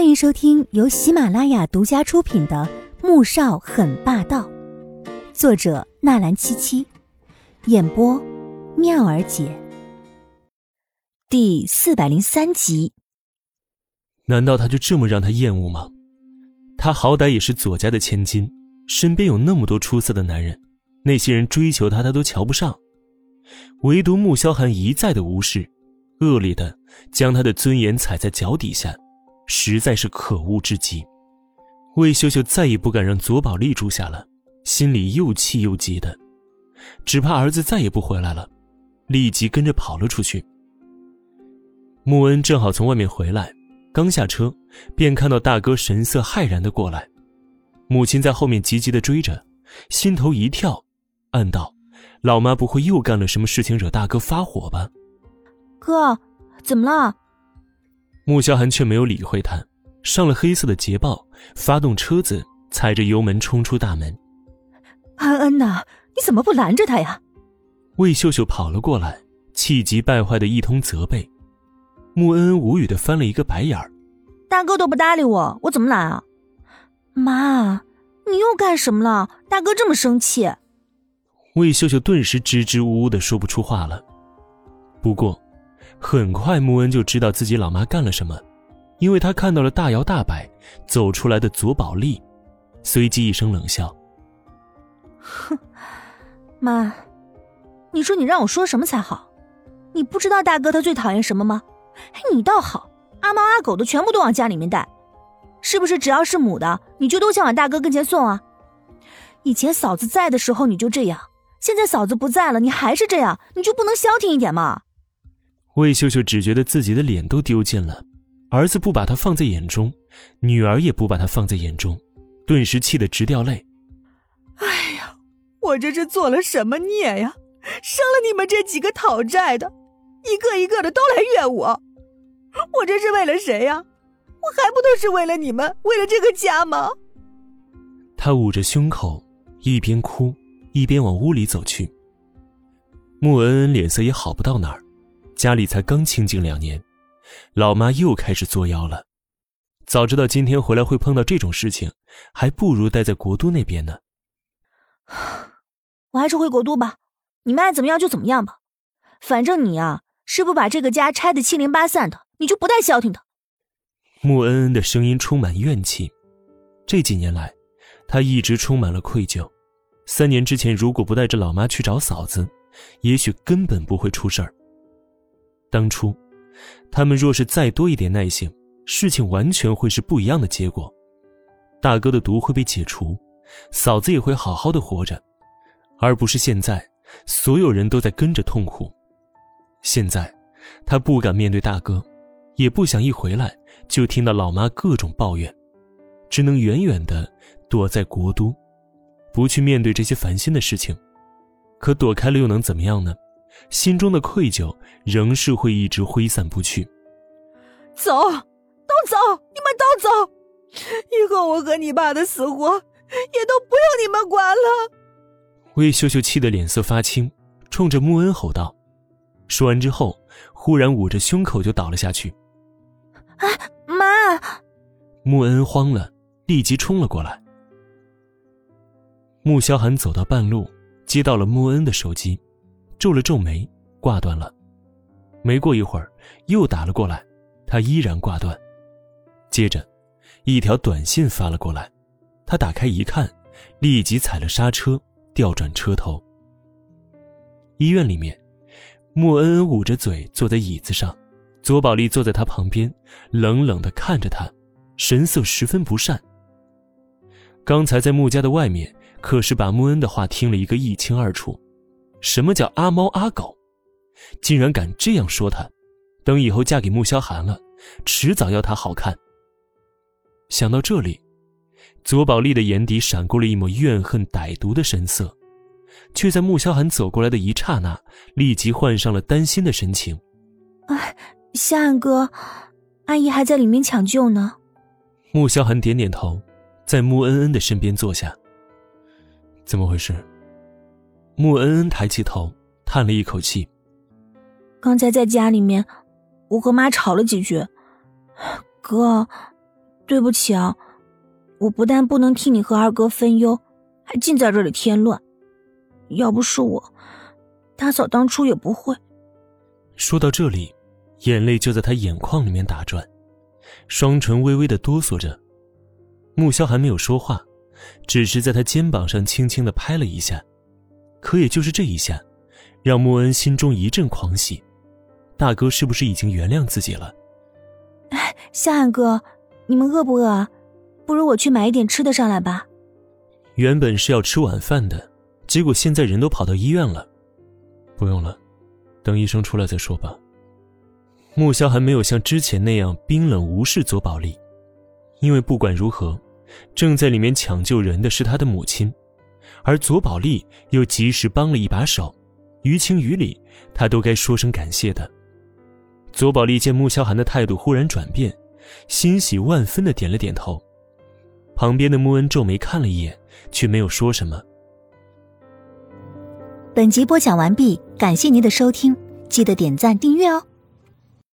欢迎收听由喜马拉雅独家出品的《穆少很霸道》，作者纳兰七七，演播妙儿姐。第四百零三集。难道他就这么让他厌恶吗？他好歹也是左家的千金，身边有那么多出色的男人，那些人追求他，他都瞧不上，唯独穆萧寒一再的无视，恶劣的将他的尊严踩在脚底下。实在是可恶至极，魏秀秀再也不敢让左宝丽住下了，心里又气又急的，只怕儿子再也不回来了，立即跟着跑了出去。穆恩正好从外面回来，刚下车，便看到大哥神色骇然的过来，母亲在后面急急的追着，心头一跳，暗道：老妈不会又干了什么事情惹大哥发火吧？哥，怎么了？穆萧寒却没有理会他，上了黑色的捷豹，发动车子，踩着油门冲出大门。安安呐，你怎么不拦着他呀？魏秀秀跑了过来，气急败坏的一通责备。穆恩恩无语的翻了一个白眼儿：“大哥都不搭理我，我怎么拦啊？”妈，你又干什么了？大哥这么生气。魏秀秀顿时支支吾吾的说不出话了。不过。很快，穆恩就知道自己老妈干了什么，因为他看到了大摇大摆走出来的左宝丽，随即一声冷笑：“哼，妈，你说你让我说什么才好？你不知道大哥他最讨厌什么吗？你倒好，阿猫阿狗的全部都往家里面带，是不是？只要是母的，你就都想往大哥跟前送啊？以前嫂子在的时候你就这样，现在嫂子不在了，你还是这样，你就不能消停一点吗？”魏秀秀只觉得自己的脸都丢尽了，儿子不把她放在眼中，女儿也不把她放在眼中，顿时气得直掉泪。哎呀，我这是做了什么孽呀？生了你们这几个讨债的，一个一个的都来怨我，我这是为了谁呀？我还不都是为了你们，为了这个家吗？她捂着胸口，一边哭一边往屋里走去。穆恩恩脸色也好不到哪儿。家里才刚清静两年，老妈又开始作妖了。早知道今天回来会碰到这种事情，还不如待在国都那边呢。我还是回国都吧，你们爱怎么样就怎么样吧。反正你啊，是不把这个家拆得七零八散的，你就不带消停的。穆恩恩的声音充满怨气。这几年来，她一直充满了愧疚。三年之前，如果不带着老妈去找嫂子，也许根本不会出事儿。当初，他们若是再多一点耐性，事情完全会是不一样的结果。大哥的毒会被解除，嫂子也会好好的活着，而不是现在所有人都在跟着痛苦。现在，他不敢面对大哥，也不想一回来就听到老妈各种抱怨，只能远远的躲在国都，不去面对这些烦心的事情。可躲开了又能怎么样呢？心中的愧疚仍是会一直挥散不去。走，都走，你们都走，以后我和你爸的死活也都不用你们管了。魏秀秀气得脸色发青，冲着穆恩吼道。说完之后，忽然捂着胸口就倒了下去。啊，妈！穆恩慌了，立即冲了过来。穆萧寒走到半路，接到了穆恩的手机。皱了皱眉，挂断了。没过一会儿，又打了过来，他依然挂断。接着，一条短信发了过来，他打开一看，立即踩了刹车，调转车头。医院里面，穆恩恩捂着嘴坐在椅子上，左宝丽坐在他旁边，冷冷的看着他，神色十分不善。刚才在穆家的外面，可是把穆恩的话听了一个一清二楚。什么叫阿猫阿狗？竟然敢这样说他！等以后嫁给穆萧寒了，迟早要他好看。想到这里，左宝丽的眼底闪过了一抹怨恨、歹毒的神色，却在穆萧寒走过来的一刹那，立即换上了担心的神情。哎，夏安哥，阿姨还在里面抢救呢。穆萧寒点点头，在穆恩恩的身边坐下。怎么回事？穆恩恩抬起头，叹了一口气。刚才在家里面，我和妈吵了几句。哥，对不起啊，我不但不能替你和二哥分忧，还尽在这里添乱。要不是我，大嫂当初也不会。说到这里，眼泪就在他眼眶里面打转，双唇微微的哆嗦着。穆萧还没有说话，只是在他肩膀上轻轻的拍了一下。可也就是这一下，让穆恩心中一阵狂喜。大哥是不是已经原谅自己了？哎，夏汉哥，你们饿不饿啊？不如我去买一点吃的上来吧。原本是要吃晚饭的，结果现在人都跑到医院了。不用了，等医生出来再说吧。穆萧还没有像之前那样冰冷无视左宝莉，因为不管如何，正在里面抢救人的是他的母亲。而左宝莉又及时帮了一把手，于情于理，他都该说声感谢的。左宝莉见穆萧寒的态度忽然转变，欣喜万分的点了点头。旁边的穆恩皱眉看了一眼，却没有说什么。本集播讲完毕，感谢您的收听，记得点赞订阅哦。